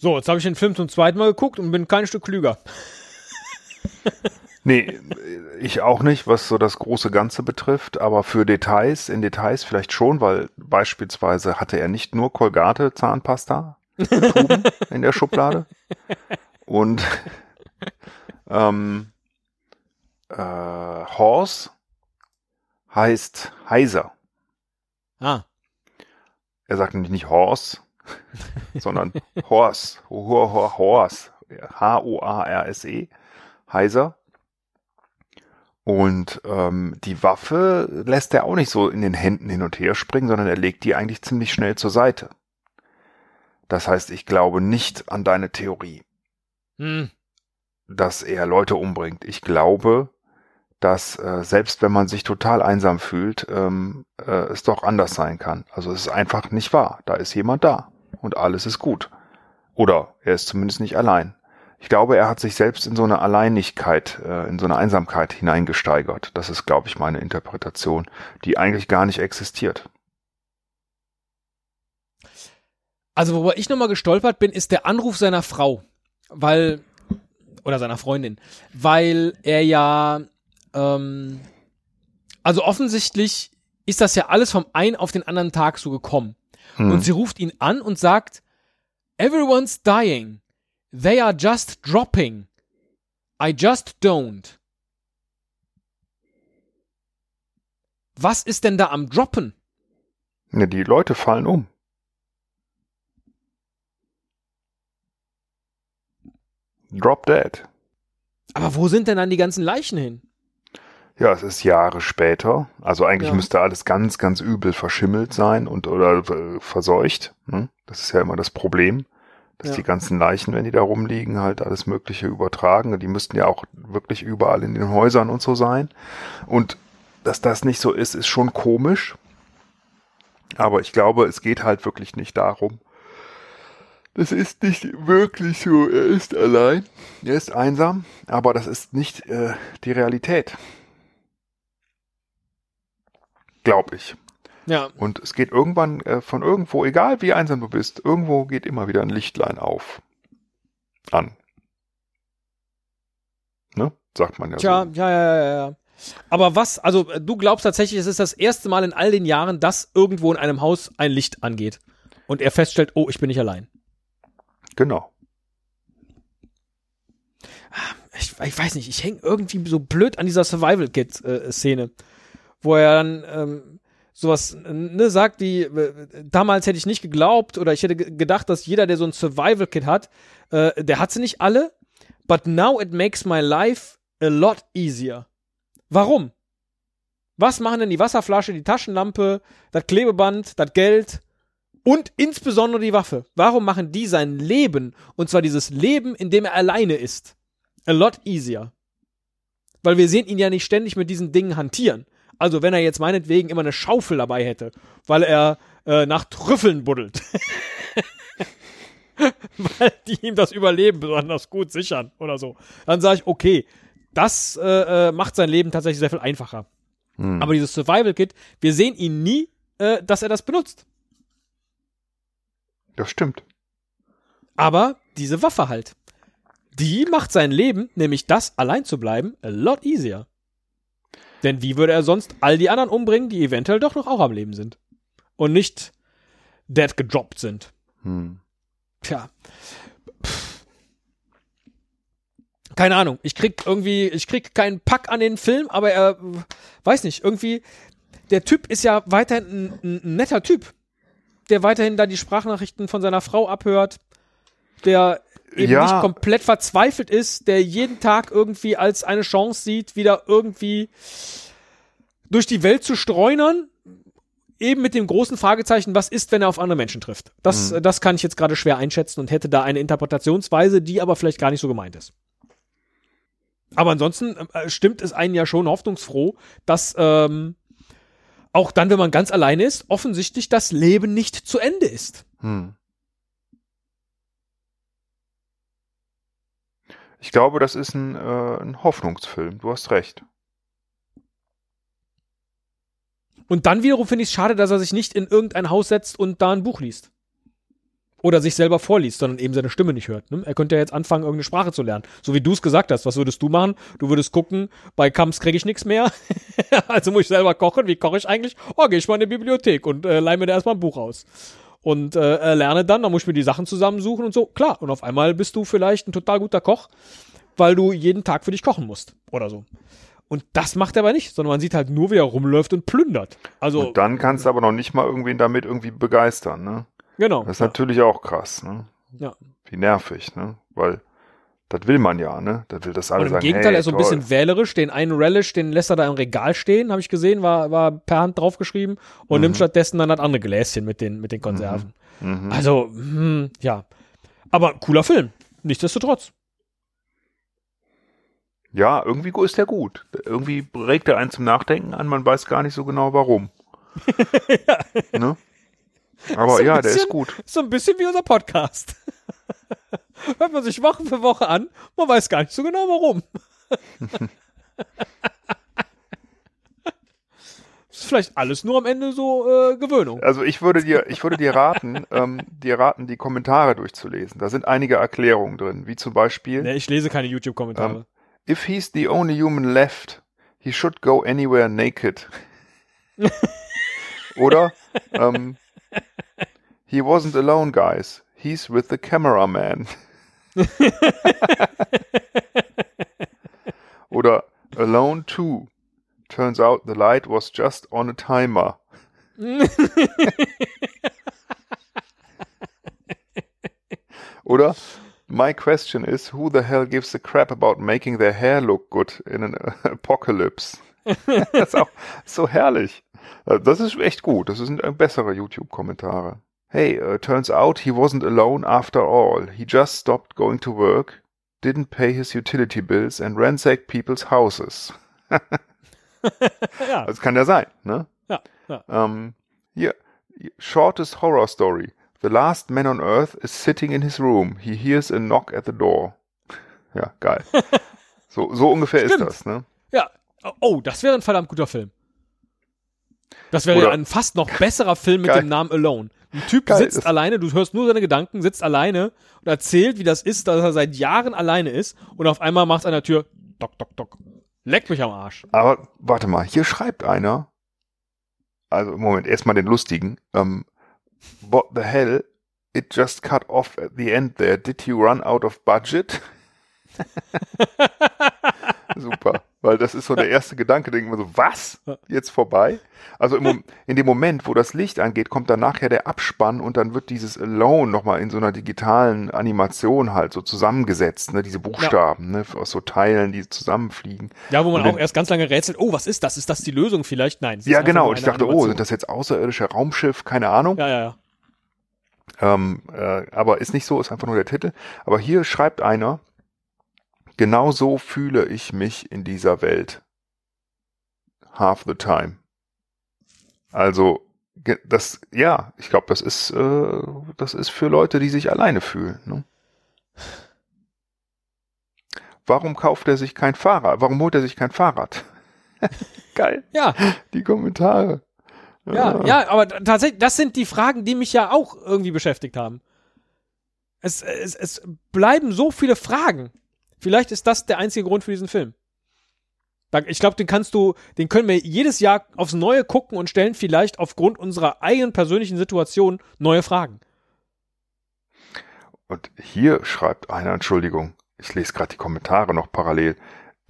So, jetzt habe ich den Film zum zweiten Mal geguckt und bin kein Stück klüger. Nee, ich auch nicht, was so das große Ganze betrifft, aber für Details, in Details vielleicht schon, weil beispielsweise hatte er nicht nur Colgate Zahnpasta Tuben in der Schublade und ähm, äh, Horse heißt Heiser. Ah. Er sagt nämlich nicht Horse, sondern Horse, Horse, H-O-A-R-S-E, Heiser. Und ähm, die Waffe lässt er auch nicht so in den Händen hin und her springen, sondern er legt die eigentlich ziemlich schnell zur Seite. Das heißt, ich glaube nicht an deine Theorie, Hm. dass er Leute umbringt. Ich glaube, dass äh, selbst wenn man sich total einsam fühlt, ähm, äh, es doch anders sein kann. Also es ist einfach nicht wahr. Da ist jemand da und alles ist gut. Oder er ist zumindest nicht allein. Ich glaube, er hat sich selbst in so eine Alleinigkeit, äh, in so eine Einsamkeit hineingesteigert. Das ist, glaube ich, meine Interpretation, die eigentlich gar nicht existiert. Also, worüber ich nochmal gestolpert bin, ist der Anruf seiner Frau. Weil, oder seiner Freundin. Weil er ja, ähm, also offensichtlich ist das ja alles vom einen auf den anderen Tag so gekommen. Hm. Und sie ruft ihn an und sagt, Everyone's dying. They are just dropping. I just don't. Was ist denn da am Droppen? Ja, die Leute fallen um. Drop dead. Aber wo sind denn dann die ganzen Leichen hin? Ja, es ist Jahre später. Also eigentlich Ja. müsste alles ganz, ganz übel verschimmelt sein und oder äh, verseucht. Ne? Das ist ja immer das Problem, dass Ja. die ganzen Leichen, wenn die da rumliegen, halt alles Mögliche übertragen. Die müssten ja auch wirklich überall in den Häusern und so sein. Und dass das nicht so ist, ist schon komisch. Aber ich glaube, es geht halt wirklich nicht darum. Das ist nicht wirklich so. Er ist allein. Er ist einsam. Aber das ist nicht äh, die Realität. Glaube ich. Ja, Und es geht irgendwann äh, von irgendwo, egal wie einsam du bist, irgendwo geht immer wieder ein Lichtlein auf. An. Ne? Sagt man ja Tja, so. ja, ja, ja, ja. Aber was, also äh, du glaubst tatsächlich, es ist das erste Mal in all den Jahren, dass irgendwo in einem Haus ein Licht angeht und er feststellt, oh, ich bin nicht allein. Genau. Ich, ich weiß nicht, ich hänge irgendwie so blöd an dieser Survival-Kit-Szene, wo er dann ähm, sowas ne, sagt wie, äh, damals hätte ich nicht geglaubt oder ich hätte ge- gedacht, dass jeder, der so ein Survival-Kit hat, äh, der hat sie nicht alle, but now it makes my life a lot easier. Warum? Was machen denn die Wasserflasche, die Taschenlampe, das Klebeband, das Geld und insbesondere die Waffe? Warum machen die sein Leben, und zwar dieses Leben, in dem er alleine ist, a lot easier? Weil wir sehen ihn ja nicht ständig mit diesen Dingen hantieren. Also wenn er jetzt meinetwegen immer eine Schaufel dabei hätte, weil er äh, nach Trüffeln buddelt. weil die ihm das Überleben besonders gut sichern oder so. Dann sage ich, okay, das äh, äh, macht sein Leben tatsächlich sehr viel einfacher. Hm. Aber dieses Survival Kit, wir sehen ihn nie, äh, dass er das benutzt. Das stimmt. Aber diese Waffe halt. Die macht sein Leben, nämlich das allein zu bleiben, a lot easier. Denn wie würde er sonst all die anderen umbringen, die eventuell doch noch auch am Leben sind? Und nicht dead gedroppt sind. Hm. Tja. Pff. Keine Ahnung. Ich krieg irgendwie, ich krieg keinen Pack an den Film, aber er, weiß nicht, irgendwie, der Typ ist ja weiterhin ein, ein, ein netter Typ. Der weiterhin da die Sprachnachrichten von seiner Frau abhört. Der eben Ja. nicht komplett verzweifelt ist, der jeden Tag irgendwie als eine Chance sieht, wieder irgendwie durch die Welt zu streunern, eben mit dem großen Fragezeichen, was ist, wenn er auf andere Menschen trifft? Das, äh, das kann ich jetzt gerade schwer einschätzen und hätte da eine Interpretationsweise, die aber vielleicht gar nicht so gemeint ist. Aber ansonsten äh, stimmt es einen ja schon hoffnungsfroh, dass ähm, auch dann, wenn man ganz alleine ist, offensichtlich das Leben nicht zu Ende ist. Hm. Ich glaube, das ist ein, äh, ein Hoffnungsfilm. Du hast recht. Und dann wiederum finde ich es schade, dass er sich nicht in irgendein Haus setzt und da ein Buch liest. Oder sich selber vorliest, sondern eben seine Stimme nicht hört. Ne? Er könnte ja jetzt anfangen, irgendeine Sprache zu lernen. So wie du es gesagt hast. Was würdest du machen? Du würdest gucken, bei Kamps kriege ich nichts mehr. also muss ich selber kochen. Wie koche ich eigentlich? Oh, gehe ich mal in die Bibliothek und äh, leih mir da erstmal ein Buch aus. Und äh, lerne dann, dann muss ich mir die Sachen zusammensuchen und so. Klar. Und auf einmal bist du vielleicht ein total guter Koch, weil du jeden Tag für dich kochen musst. Oder so. Und das macht er aber nicht, sondern man sieht halt nur, wie er rumläuft und plündert. Also. Und dann kannst du aber noch nicht mal irgendwen damit irgendwie begeistern, ne? Genau. Das ist natürlich auch krass, ne? Ja. Wie nervig, ne? Weil das will man ja, ne? Das will das alle Und im sagen. Gegenteil, hey, er ist so ein bisschen wählerisch. Den einen Relish, den lässt er da im Regal stehen, habe ich gesehen, war, war per Hand draufgeschrieben und Mhm. nimmt stattdessen dann das andere Gläschen mit den, mit den Konserven. Mhm. Also, hm, ja. Aber cooler Film. Nichtsdestotrotz. Ja, irgendwie ist der gut. Irgendwie regt er einen zum Nachdenken an, man weiß gar nicht so genau warum. ne? Aber So ja, der bisschen- ist gut. So ein bisschen wie unser Podcast. Hört man sich Woche für Woche an, man weiß gar nicht so genau warum. ist vielleicht alles nur am Ende so äh, Gewöhnung. Also ich würde dir, ich würde dir raten, ähm, dir raten, die Kommentare durchzulesen. Da sind einige Erklärungen drin, wie zum Beispiel, Nee, ich lese keine YouTube-Kommentare. Ähm, if he's the only human left, he should go anywhere naked. Oder ähm, he wasn't alone, guys. He's with the cameraman. Oder alone too. Turns out the light was just on a timer. Oder My question is, who the hell gives a crap about making their hair look good in an apocalypse? das ist auch so herrlich. Also Das ist echt gut. Das sind äh, bessere YouTube-Kommentare. Hey, uh, turns out he wasn't alone after all. He just stopped going to work, didn't pay his utility bills and ransacked people's houses. ja, Das kann ja sein, ne? ja, ja. Um, hier, shortest horror story. The last man on earth is sitting in his room. He hears a knock at the door. Ja, geil. So, so ungefähr ist Stimmt. das, ne? Ja. Oh, das wäre ein verdammt guter Film. Das wäre Oder- ein fast noch besserer Film mit Geil. dem Namen Alone. Ein Typ Geil, sitzt alleine, du hörst nur seine Gedanken, sitzt alleine und erzählt, wie das ist, dass er seit Jahren alleine ist und auf einmal macht an der Tür, dock, dock, dock. Leck mich am Arsch. Aber warte mal, hier schreibt einer, also Moment erstmal den lustigen, ähm, what the hell, it just cut off at the end there. Did you run out of budget? Super, weil das ist so der erste Gedanke, denken wir so, was? Jetzt vorbei? Also im, in dem Moment, wo das Licht angeht, kommt dann nachher der Abspann und dann wird dieses Alone nochmal in so einer digitalen Animation halt so zusammengesetzt, ne, diese Buchstaben, ne, aus so Teilen, die zusammenfliegen. Ja, wo man Und auch erst ganz lange rätselt, oh, was ist das? Ist das die Lösung vielleicht? Nein. Ja, genau. Und ich dachte, oh, Animation. sind das jetzt außerirdische Raumschiff? Keine Ahnung. Ja, ja, ja. Ähm, äh, aber ist nicht so, ist einfach nur der Titel. Aber hier schreibt einer, genau so fühle ich mich in dieser Welt. Half the time. Also, das, ja, ich glaube, das ist, äh, das ist für Leute, die sich alleine fühlen. Ne? Warum kauft er sich kein Fahrrad? Warum holt er sich kein Fahrrad? Geil, Ja, die Kommentare. ja, ja, aber t- tatsächlich, das sind die Fragen, die mich ja auch irgendwie beschäftigt haben. Es, es, es bleiben so viele Fragen. Vielleicht ist das der einzige Grund für diesen Film. Ich glaube, den kannst du, den können wir jedes Jahr aufs Neue gucken und stellen vielleicht aufgrund unserer eigenen persönlichen Situation neue Fragen. Und hier schreibt einer, Entschuldigung, ich lese gerade die Kommentare noch parallel.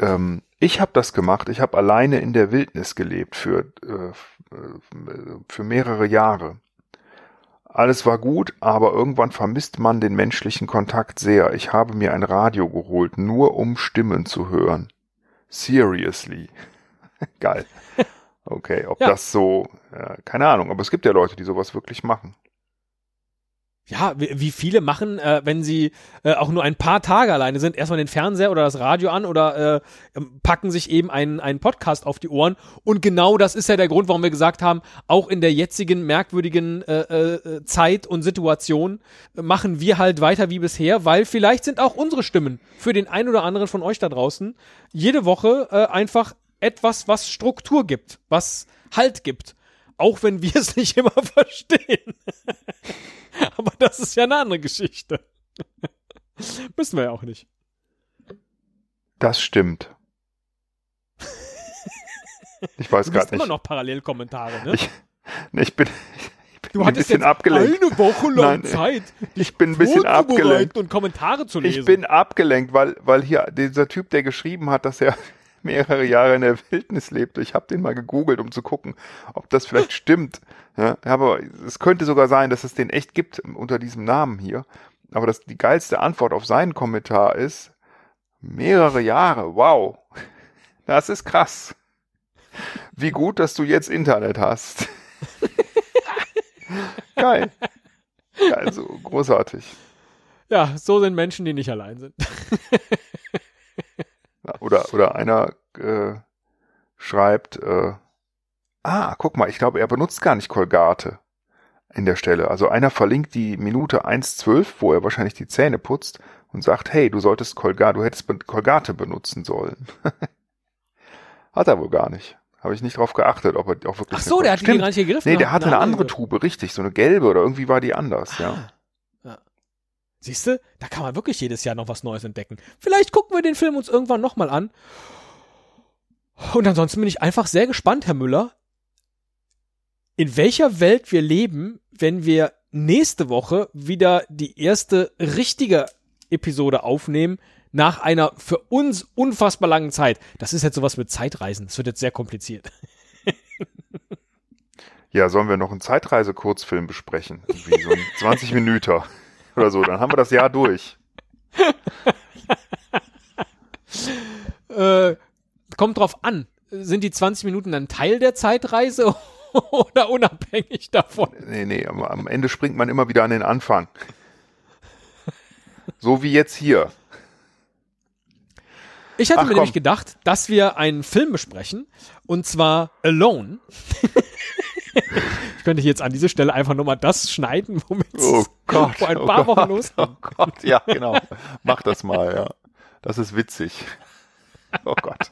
Ähm, ich habe das gemacht, ich habe alleine in der Wildnis gelebt für, äh, äh, für mehrere Jahre. Alles war gut, aber irgendwann vermisst man den menschlichen Kontakt sehr. Ich habe mir ein Radio geholt, nur um Stimmen zu hören. Seriously. Geil. Okay, ob Ja. das so, äh, keine Ahnung, aber es gibt ja Leute, die sowas wirklich machen. Ja, wie, viele machen, äh, wenn sie äh, auch nur ein paar Tage alleine sind, erstmal den Fernseher oder das Radio an oder äh, ähm, packen sich eben einen, einen Podcast auf die Ohren. Und genau das ist ja der Grund, warum wir gesagt haben, auch in der jetzigen merkwürdigen äh, äh, Zeit und Situation machen wir halt weiter wie bisher, weil vielleicht sind auch unsere Stimmen für den einen oder anderen von euch da draußen jede Woche äh, einfach etwas, was Struktur gibt, was Halt gibt. Auch wenn wir es nicht immer verstehen. Aber das ist ja eine andere Geschichte. Müssen wir ja auch nicht. Das stimmt. Ich weiß gerade nicht. immer noch Parallelkommentare, ne? Ich, nee, ich bin, ich bin du ein bisschen jetzt abgelenkt. eine Woche lang Nein, Zeit, Ich bin ein bisschen abgelenkt. und Kommentare zu lesen. Ich bin abgelenkt, weil, weil hier dieser Typ, der geschrieben hat, dass er mehrere Jahre in der Wildnis lebt. Ich habe den mal gegoogelt, um zu gucken, ob das vielleicht stimmt. Ja, aber es könnte sogar sein, dass es den echt gibt unter diesem Namen hier. Aber das, die geilste Antwort auf seinen Kommentar ist, mehrere Jahre, wow. Das ist krass. Wie gut, dass du jetzt Internet hast. Geil. Also großartig. ja, so sind Menschen, die nicht allein sind. Oder, oder einer äh, schreibt, äh, ah, guck mal, ich glaube, er benutzt gar nicht Kolgate in der Stelle. Also einer verlinkt die Minute 1.12, wo er wahrscheinlich die Zähne putzt und sagt, hey, du solltest Kolgate, du hättest Kolgate benutzen sollen. Hat er wohl gar nicht. Habe ich nicht drauf geachtet, ob er auch wirklich. Ach so, der hat die gar nicht gegriffen. Nee, der hatte eine andere Tube, richtig, so eine gelbe oder irgendwie war die anders. Ah. ja. Siehst du, da kann man wirklich jedes Jahr noch was Neues entdecken. Vielleicht gucken wir den Film uns irgendwann nochmal an. Und ansonsten bin ich einfach sehr gespannt, Herr Müller, in welcher Welt wir leben, wenn wir nächste Woche wieder die erste richtige Episode aufnehmen, nach einer für uns unfassbar langen Zeit. Das ist jetzt sowas mit Zeitreisen. Das wird jetzt sehr kompliziert. Ja, sollen wir noch einen Zeitreise-Kurzfilm besprechen? Irgendwie so ein 20 Minuten oder so, dann haben wir das Jahr durch. Äh, kommt drauf an. Sind die 20 Minuten dann Teil der Zeitreise oder unabhängig davon? Nee, nee, am, Ende springt man immer wieder an den Anfang. So wie jetzt hier. Ich hatte Ach, mir komm. nämlich gedacht, dass wir einen Film besprechen und zwar Alone. könnte ich jetzt an dieser Stelle einfach nur mal das schneiden, womit oh Gott, vor ein oh paar oh Wochen Gott, losging. Oh Gott, ja, genau. Mach das mal, ja. Das ist witzig. Oh Gott.